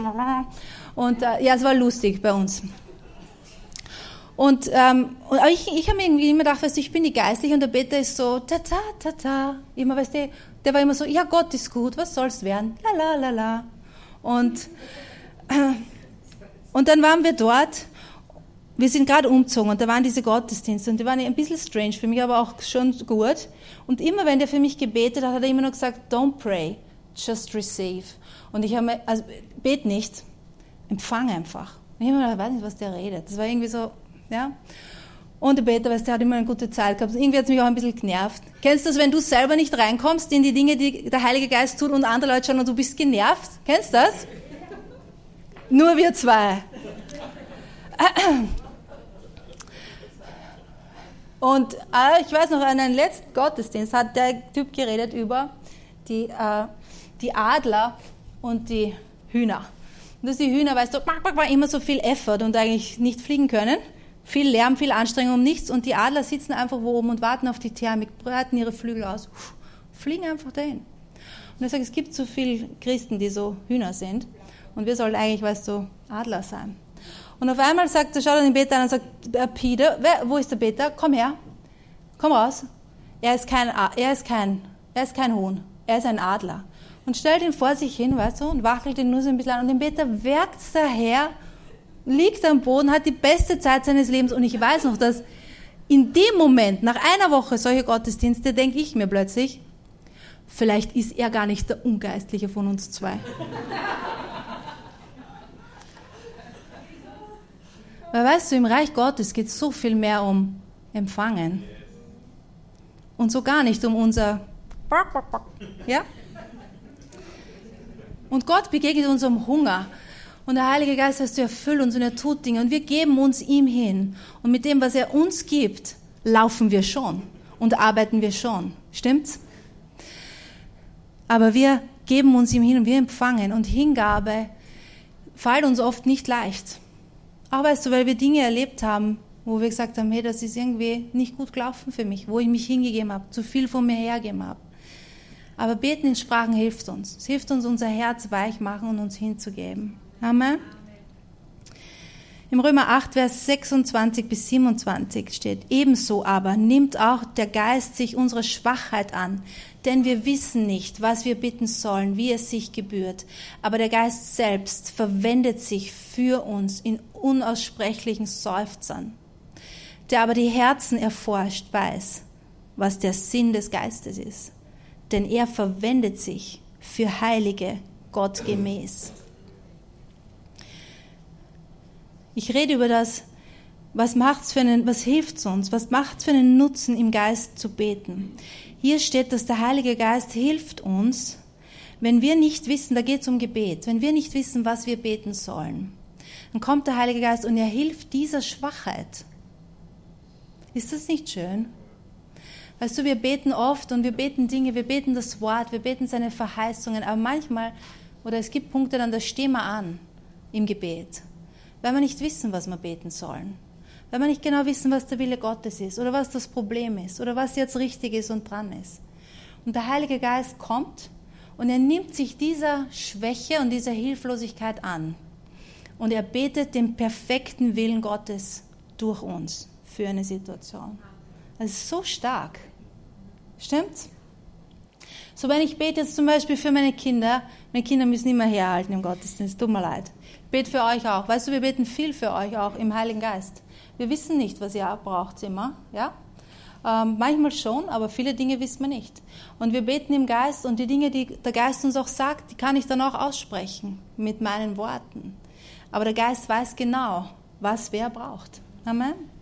Und äh, ja, es war lustig bei uns. Und, ähm, ich, ich habe mir irgendwie immer gedacht, weißt du, ich bin die Geistliche und der Peter ist so, ta ta ta ta. Immer, weißt du, der war immer so, ja, Gott ist gut, was soll's werden? La la la la. Und, äh, und dann waren wir dort. Wir sind gerade umgezogen und da waren diese Gottesdienste und die waren ein bisschen strange für mich, aber auch schon gut. Und immer wenn der für mich gebetet hat, hat er immer nur gesagt, don't pray, just receive. Und ich habe mir, also bet nicht, empfang einfach. Ich weiß nicht, was der redet. Das war irgendwie so, ja. Und der Peter, weißt, der hat immer eine gute Zeit gehabt. Irgendwie hat es mich auch ein bisschen genervt. Kennst du das, wenn du selber nicht reinkommst in die Dinge, die der Heilige Geist tut und andere Leute schauen und du bist genervt? Kennst du das? Nur wir zwei. Und äh, ich weiß noch, an einem letzten Gottesdienst hat der Typ geredet über die, äh, die Adler und die Hühner. Dass die Hühner, weißt du, immer so viel Effort und eigentlich nicht fliegen können. Viel Lärm, viel Anstrengung um nichts. Und die Adler sitzen einfach wo oben und warten auf die Thermik, breiten ihre Flügel aus, fliegen einfach dahin. Und er sagt, es gibt so viele Christen, die so Hühner sind. Und wir sollen eigentlich, weißt du, Adler sein. Und auf einmal sagt er, schaut er den Peter an und sagt, äh, Peter, wer, wo ist der Peter? Komm her, komm raus. Er ist kein, er ist kein, er ist kein Huhn, er ist ein Adler. Und stellt ihn vor sich hin, weißt du, und wackelt ihn nur so ein bisschen an. Und den Peter werkt daher liegt am Boden, hat die beste Zeit seines Lebens und ich weiß noch, dass in dem Moment, nach einer Woche solche Gottesdienste, denke ich mir plötzlich, vielleicht ist er gar nicht der Ungeistliche von uns zwei. Weil weißt du, im Reich Gottes geht es so viel mehr um Empfangen und so gar nicht um unser ja? Und Gott begegnet unserem Hunger und der Heilige Geist heißt, du erfüll uns und er tut Dinge und wir geben uns ihm hin. Und mit dem, was er uns gibt, laufen wir schon und arbeiten wir schon. Stimmt's? Aber wir geben uns ihm hin und wir empfangen. Und Hingabe fällt uns oft nicht leicht. Auch weißt du, weil wir Dinge erlebt haben, wo wir gesagt haben, hey, das ist irgendwie nicht gut gelaufen für mich, wo ich mich hingegeben habe, zu viel von mir hergegeben habe. Aber beten in Sprachen hilft uns. Es hilft uns, unser Herz weich machen und uns hinzugeben. Amen. Im Römer 8, Vers 26 bis 27 steht, ebenso aber nimmt auch der Geist sich unsere Schwachheit an, denn wir wissen nicht, was wir bitten sollen, wie es sich gebührt, aber der Geist selbst verwendet sich für uns in unaussprechlichen Seufzern. Der aber die Herzen erforscht, weiß, was der Sinn des Geistes ist, denn er verwendet sich für Heilige Gott gemäß. Ich rede über das, was macht's für einen, was hilft uns, was macht's für einen Nutzen im Geist zu beten. Hier steht, dass der Heilige Geist hilft uns, wenn wir nicht wissen, da geht es um Gebet, wenn wir nicht wissen, was wir beten sollen, dann kommt der Heilige Geist und er hilft dieser Schwachheit. Ist das nicht schön? Weißt du, wir beten oft und wir beten Dinge, wir beten das Wort, wir beten seine Verheißungen, aber manchmal, oder es gibt Punkte, dann da stehen wir an im Gebet weil wir nicht wissen, was wir beten sollen. Weil wir nicht genau wissen, was der Wille Gottes ist oder was das Problem ist oder was jetzt richtig ist und dran ist. Und der Heilige Geist kommt und er nimmt sich dieser Schwäche und dieser Hilflosigkeit an. Und er betet den perfekten Willen Gottes durch uns für eine Situation. Das ist so stark. Stimmt's? So, wenn ich bete jetzt zum Beispiel für meine Kinder, meine Kinder müssen immer herhalten im Gottesdienst, tut mir leid bete für euch auch. Weißt du, wir beten viel für euch auch im Heiligen Geist. Wir wissen nicht, was ihr braucht immer, ja? Ähm, manchmal schon, aber viele Dinge wissen wir nicht. Und wir beten im Geist und die Dinge, die der Geist uns auch sagt, die kann ich dann auch aussprechen mit meinen Worten. Aber der Geist weiß genau, was wer braucht. Amen.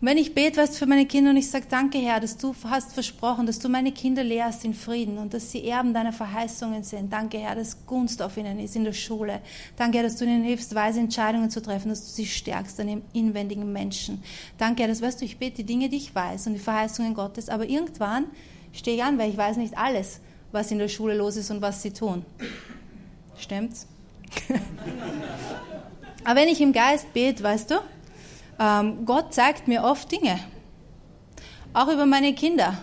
Und wenn ich bete, weißt für meine Kinder und ich sage, danke Herr, dass du hast versprochen, dass du meine Kinder lehrst in Frieden und dass sie Erben deiner Verheißungen sind. Danke Herr, dass Gunst auf ihnen ist in der Schule. Danke Herr, dass du ihnen hilfst, weise Entscheidungen zu treffen, dass du sie stärkst an ihrem inwendigen Menschen. Danke Herr, dass weißt du, ich bete die Dinge, die ich weiß und die Verheißungen Gottes, aber irgendwann stehe ich an, weil ich weiß nicht alles, was in der Schule los ist und was sie tun. Stimmt's? aber wenn ich im Geist bete, weißt du, ähm, Gott zeigt mir oft Dinge. Auch über meine Kinder.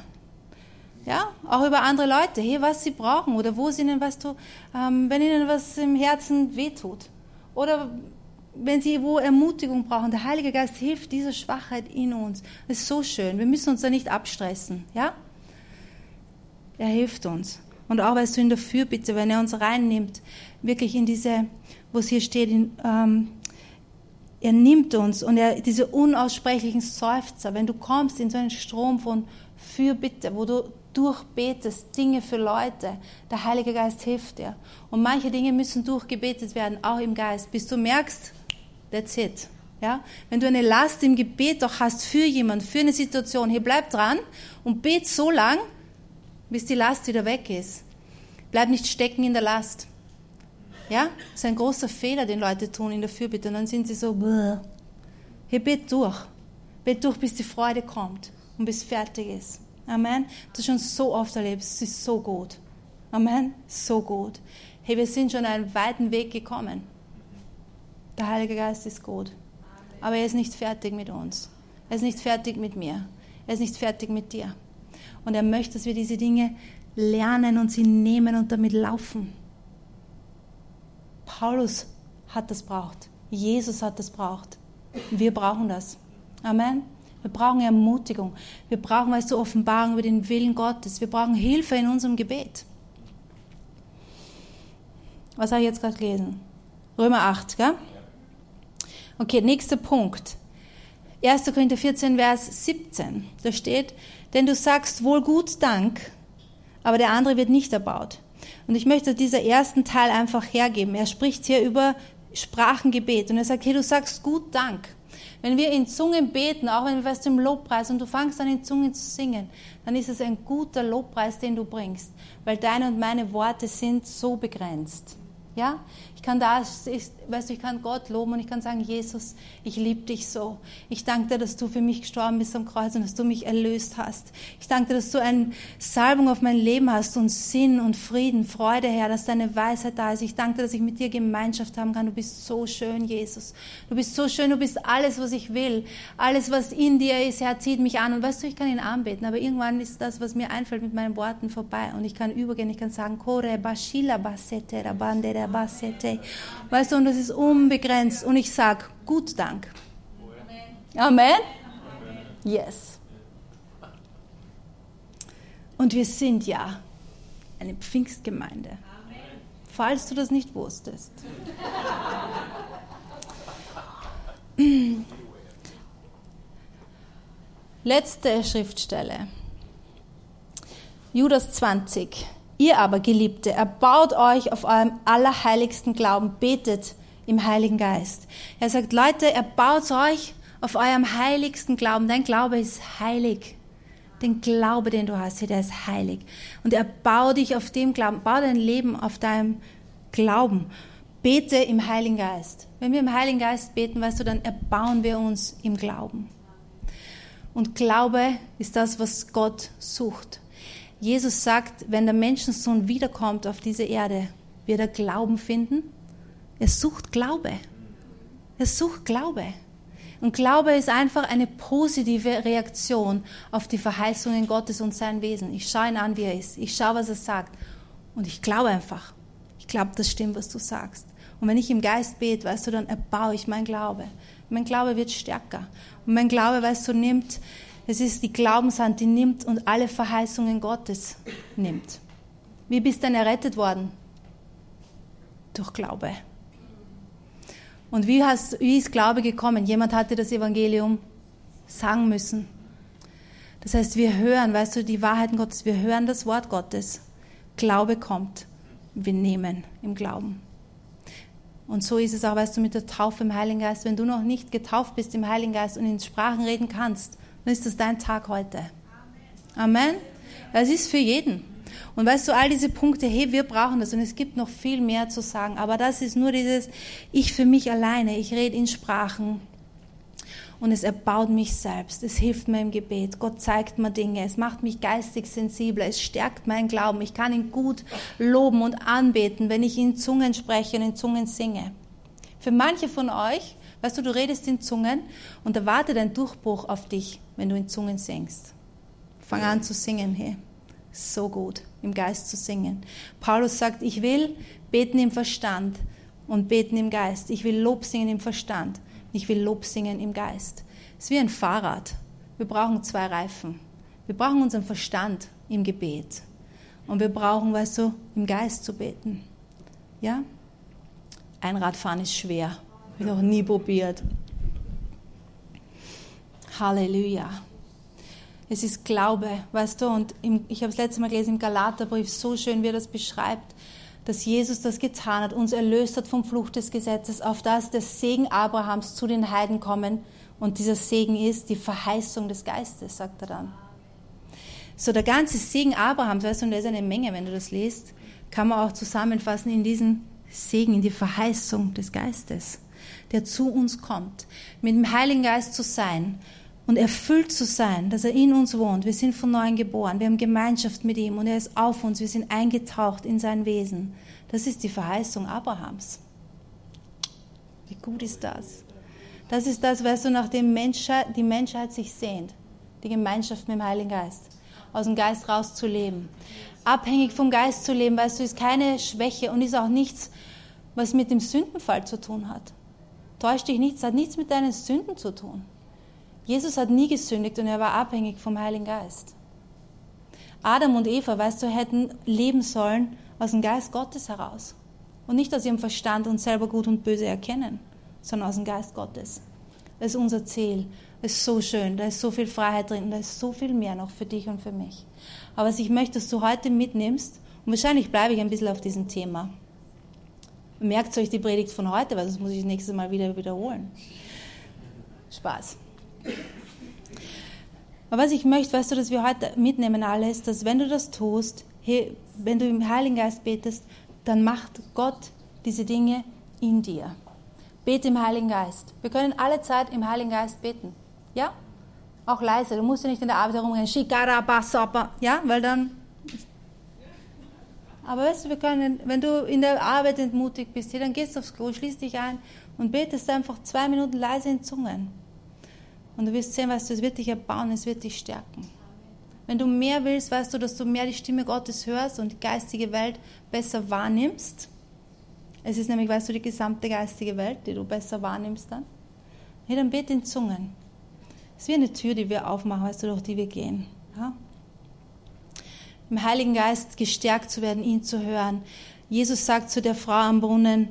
Ja, auch über andere Leute. Hier, was sie brauchen oder wo sie ihnen, weißt du, ähm, wenn ihnen was im Herzen wehtut. Oder wenn sie wo Ermutigung brauchen. Der Heilige Geist hilft dieser Schwachheit in uns. Das ist so schön. Wir müssen uns da nicht abstressen. Ja? Er hilft uns. Und auch, weißt du, in der Fürbitte, wenn er uns reinnimmt, wirklich in diese, wo es hier steht, in, ähm, er nimmt uns und er, diese unaussprechlichen Seufzer, wenn du kommst in so einen Strom von Fürbitte, wo du durchbetest, Dinge für Leute, der Heilige Geist hilft dir. Und manche Dinge müssen durchgebetet werden, auch im Geist, bis du merkst, that's it. Ja? Wenn du eine Last im Gebet doch hast für jemanden, für eine Situation, hier bleib dran und bet so lang, bis die Last wieder weg ist. Bleib nicht stecken in der Last. Ja, das ist ein großer Fehler, den Leute tun in der Fürbitte. Und dann sind sie so, Bäh. hier bet durch. Bet durch, bis die Freude kommt und bis fertig ist. Amen. Das schon so oft erlebt. Es ist so gut. Amen. So gut. Hey, wir sind schon einen weiten Weg gekommen. Der Heilige Geist ist gut. Aber er ist nicht fertig mit uns. Er ist nicht fertig mit mir. Er ist nicht fertig mit dir. Und er möchte, dass wir diese Dinge lernen und sie nehmen und damit laufen. Paulus hat das braucht. Jesus hat das braucht. Wir brauchen das. Amen. Wir brauchen Ermutigung. Wir brauchen, weißt du, Offenbarung über den Willen Gottes. Wir brauchen Hilfe in unserem Gebet. Was habe ich jetzt gerade gelesen? Römer 8, gell? Okay, nächster Punkt. 1. Korinther 14, Vers 17. Da steht, denn du sagst wohl gut Dank, aber der andere wird nicht erbaut. Und ich möchte dieser ersten Teil einfach hergeben. Er spricht hier über Sprachengebet und er sagt, hey, du sagst gut Dank. Wenn wir in Zungen beten, auch wenn wir was im Lobpreis und du fangst an in Zungen zu singen, dann ist es ein guter Lobpreis, den du bringst, weil deine und meine Worte sind so begrenzt. Ja? Kann da, weißt du, ich kann Gott loben und ich kann sagen, Jesus, ich liebe dich so. Ich danke dir, dass du für mich gestorben bist am Kreuz und dass du mich erlöst hast. Ich danke dir, dass du eine Salbung auf mein Leben hast und Sinn und Frieden, Freude, Herr, dass deine Weisheit da ist. Ich danke dir, dass ich mit dir Gemeinschaft haben kann. Du bist so schön, Jesus. Du bist so schön, du bist alles, was ich will. Alles, was in dir ist, Herr, zieht mich an. Und weißt du, ich kann ihn anbeten, aber irgendwann ist das, was mir einfällt, mit meinen Worten vorbei. Und ich kann übergehen, ich kann sagen, Kore, Bashila, Basete, Rabande, Weißt du, und das ist unbegrenzt. Und ich sage, gut Dank. Amen. Yes. Und wir sind ja eine Pfingstgemeinde. Falls du das nicht wusstest. Letzte Schriftstelle. Judas 20. Ihr aber, Geliebte, erbaut euch auf eurem allerheiligsten Glauben, betet im Heiligen Geist. Er sagt, Leute, erbaut euch auf eurem heiligsten Glauben. Dein Glaube ist heilig. Den Glaube, den du hast, der ist heilig. Und erbau dich auf dem Glauben. Bau dein Leben auf deinem Glauben. Bete im Heiligen Geist. Wenn wir im Heiligen Geist beten, weißt du, dann erbauen wir uns im Glauben. Und Glaube ist das, was Gott sucht. Jesus sagt, wenn der Menschensohn wiederkommt auf diese Erde, wird er Glauben finden. Er sucht Glaube. Er sucht Glaube. Und Glaube ist einfach eine positive Reaktion auf die Verheißungen Gottes und sein Wesen. Ich schaue ihn an, wie er ist. Ich schaue, was er sagt. Und ich glaube einfach. Ich glaube, das stimmt, was du sagst. Und wenn ich im Geist bete, weißt du, dann erbaue ich mein Glaube. Mein Glaube wird stärker. Und mein Glaube, weißt du, nimmt es ist die Glaubenshand, die nimmt und alle Verheißungen Gottes nimmt. Wie bist du denn errettet worden? Durch Glaube. Und wie, hast, wie ist Glaube gekommen? Jemand hatte das Evangelium sagen müssen. Das heißt, wir hören, weißt du, die Wahrheiten Gottes, wir hören das Wort Gottes. Glaube kommt. Wir nehmen im Glauben. Und so ist es auch, weißt du, mit der Taufe im Heiligen Geist. Wenn du noch nicht getauft bist im Heiligen Geist und in Sprachen reden kannst, dann ist das dein Tag heute. Amen. Das ist für jeden. Und weißt du, all diese Punkte, hey, wir brauchen das und es gibt noch viel mehr zu sagen, aber das ist nur dieses, ich für mich alleine, ich rede in Sprachen und es erbaut mich selbst, es hilft mir im Gebet, Gott zeigt mir Dinge, es macht mich geistig sensibler, es stärkt meinen Glauben, ich kann ihn gut loben und anbeten, wenn ich in Zungen spreche und in Zungen singe. Für manche von euch, weißt du, du redest in Zungen und da wartet ein Durchbruch auf dich, wenn du in Zungen singst. Fang an zu singen, hey so gut, im Geist zu singen. Paulus sagt, ich will beten im Verstand und beten im Geist. Ich will Lob singen im Verstand. Ich will Lob singen im Geist. Es ist wie ein Fahrrad. Wir brauchen zwei Reifen. Wir brauchen unseren Verstand im Gebet. Und wir brauchen, weißt du, im Geist zu beten. Ja? Einradfahren ist schwer. Habe noch nie probiert. Halleluja. Es ist Glaube, weißt du, und im, ich habe es letzte Mal gelesen im Galaterbrief, so schön, wie er das beschreibt, dass Jesus das getan hat, uns erlöst hat vom Fluch des Gesetzes, auf das der Segen Abrahams zu den Heiden kommen. Und dieser Segen ist die Verheißung des Geistes, sagt er dann. So der ganze Segen Abrahams, weißt du, und da ist eine Menge, wenn du das liest, kann man auch zusammenfassen in diesen Segen, in die Verheißung des Geistes, der zu uns kommt. Mit dem Heiligen Geist zu sein, und erfüllt zu sein, dass er in uns wohnt. Wir sind von neuem geboren, wir haben Gemeinschaft mit ihm und er ist auf uns, wir sind eingetaucht in sein Wesen. Das ist die Verheißung Abrahams. Wie gut ist das? Das ist das, weißt du, nach dem Menschheit, die Menschheit sich sehnt. Die Gemeinschaft mit dem Heiligen Geist. Aus dem Geist rauszuleben. Abhängig vom Geist zu leben, weißt du, ist keine Schwäche und ist auch nichts, was mit dem Sündenfall zu tun hat. Täusch dich nichts, hat nichts mit deinen Sünden zu tun. Jesus hat nie gesündigt und er war abhängig vom Heiligen Geist. Adam und Eva, weißt du, hätten leben sollen aus dem Geist Gottes heraus. Und nicht aus ihrem Verstand und selber gut und böse erkennen, sondern aus dem Geist Gottes. Das ist unser Ziel. Das ist so schön, da ist so viel Freiheit drin und da ist so viel mehr noch für dich und für mich. Aber was ich möchte, dass du heute mitnimmst, und wahrscheinlich bleibe ich ein bisschen auf diesem Thema. Merkt euch die Predigt von heute, weil das muss ich das nächste Mal wieder wiederholen. Spaß. Aber was ich möchte, weißt du, dass wir heute mitnehmen alles, dass wenn du das tust, hey, wenn du im Heiligen Geist betest, dann macht Gott diese Dinge in dir. Bete im Heiligen Geist. Wir können alle Zeit im Heiligen Geist beten. Ja? Auch leise. Du musst ja nicht in der Arbeit herumrennen. Ja? Weil dann. Aber weißt du, wir können, wenn du in der Arbeit entmutigt bist, dann gehst du aufs Klo, schließt dich ein und betest einfach zwei Minuten leise in Zungen. Und du wirst sehen, weißt du, es wird dich erbauen, es wird dich stärken. Wenn du mehr willst, weißt du, dass du mehr die Stimme Gottes hörst und die geistige Welt besser wahrnimmst. Es ist nämlich, weißt du, die gesamte geistige Welt, die du besser wahrnimmst dann. Hey, dann bete in Zungen. Es ist wie eine Tür, die wir aufmachen, weißt du, durch die wir gehen. Ja? Im Heiligen Geist gestärkt zu werden, ihn zu hören. Jesus sagt zu der Frau am Brunnen,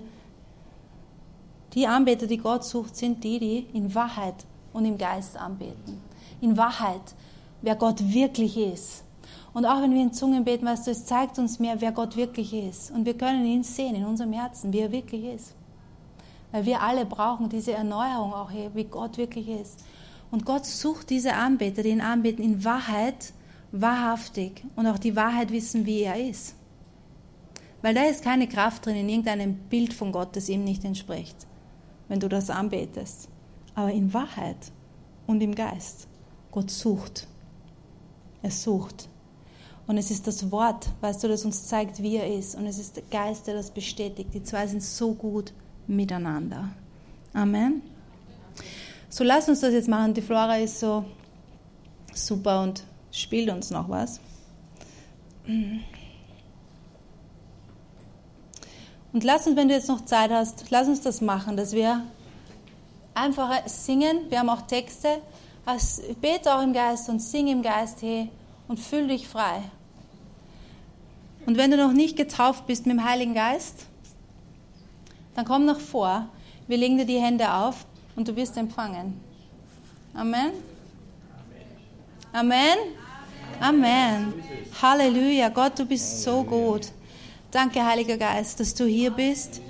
die Anbeter, die Gott sucht, sind die, die in Wahrheit und im Geist anbeten. In Wahrheit, wer Gott wirklich ist. Und auch wenn wir in Zungen beten, weißt du, es zeigt uns mehr, wer Gott wirklich ist. Und wir können ihn sehen in unserem Herzen, wie er wirklich ist. Weil wir alle brauchen diese Erneuerung auch hier, wie Gott wirklich ist. Und Gott sucht diese Anbeter, die ihn anbeten, in Wahrheit, wahrhaftig. Und auch die Wahrheit wissen, wie er ist. Weil da ist keine Kraft drin in irgendeinem Bild von Gott, das ihm nicht entspricht, wenn du das anbetest aber in Wahrheit und im Geist. Gott sucht. Er sucht. Und es ist das Wort, weißt du, das uns zeigt, wie er ist. Und es ist der Geist, der das bestätigt. Die zwei sind so gut miteinander. Amen. So lass uns das jetzt machen. Die Flora ist so super und spielt uns noch was. Und lass uns, wenn du jetzt noch Zeit hast, lass uns das machen, dass wir einfach singen. Wir haben auch Texte. Also bete auch im Geist und sing im Geist, hey, und fühl dich frei. Und wenn du noch nicht getauft bist mit dem Heiligen Geist, dann komm noch vor. Wir legen dir die Hände auf und du wirst empfangen. Amen. Amen. Amen. Halleluja. Gott, du bist so gut. Danke, Heiliger Geist, dass du hier bist.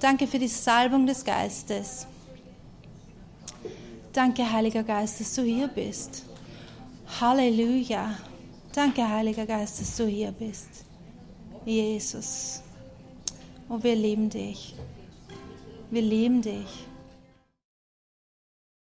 Danke für die Salbung des Geistes. Danke, Heiliger Geist, dass du hier bist. Halleluja. Danke, Heiliger Geist, dass du hier bist. Jesus. Oh, wir lieben dich. Wir lieben dich.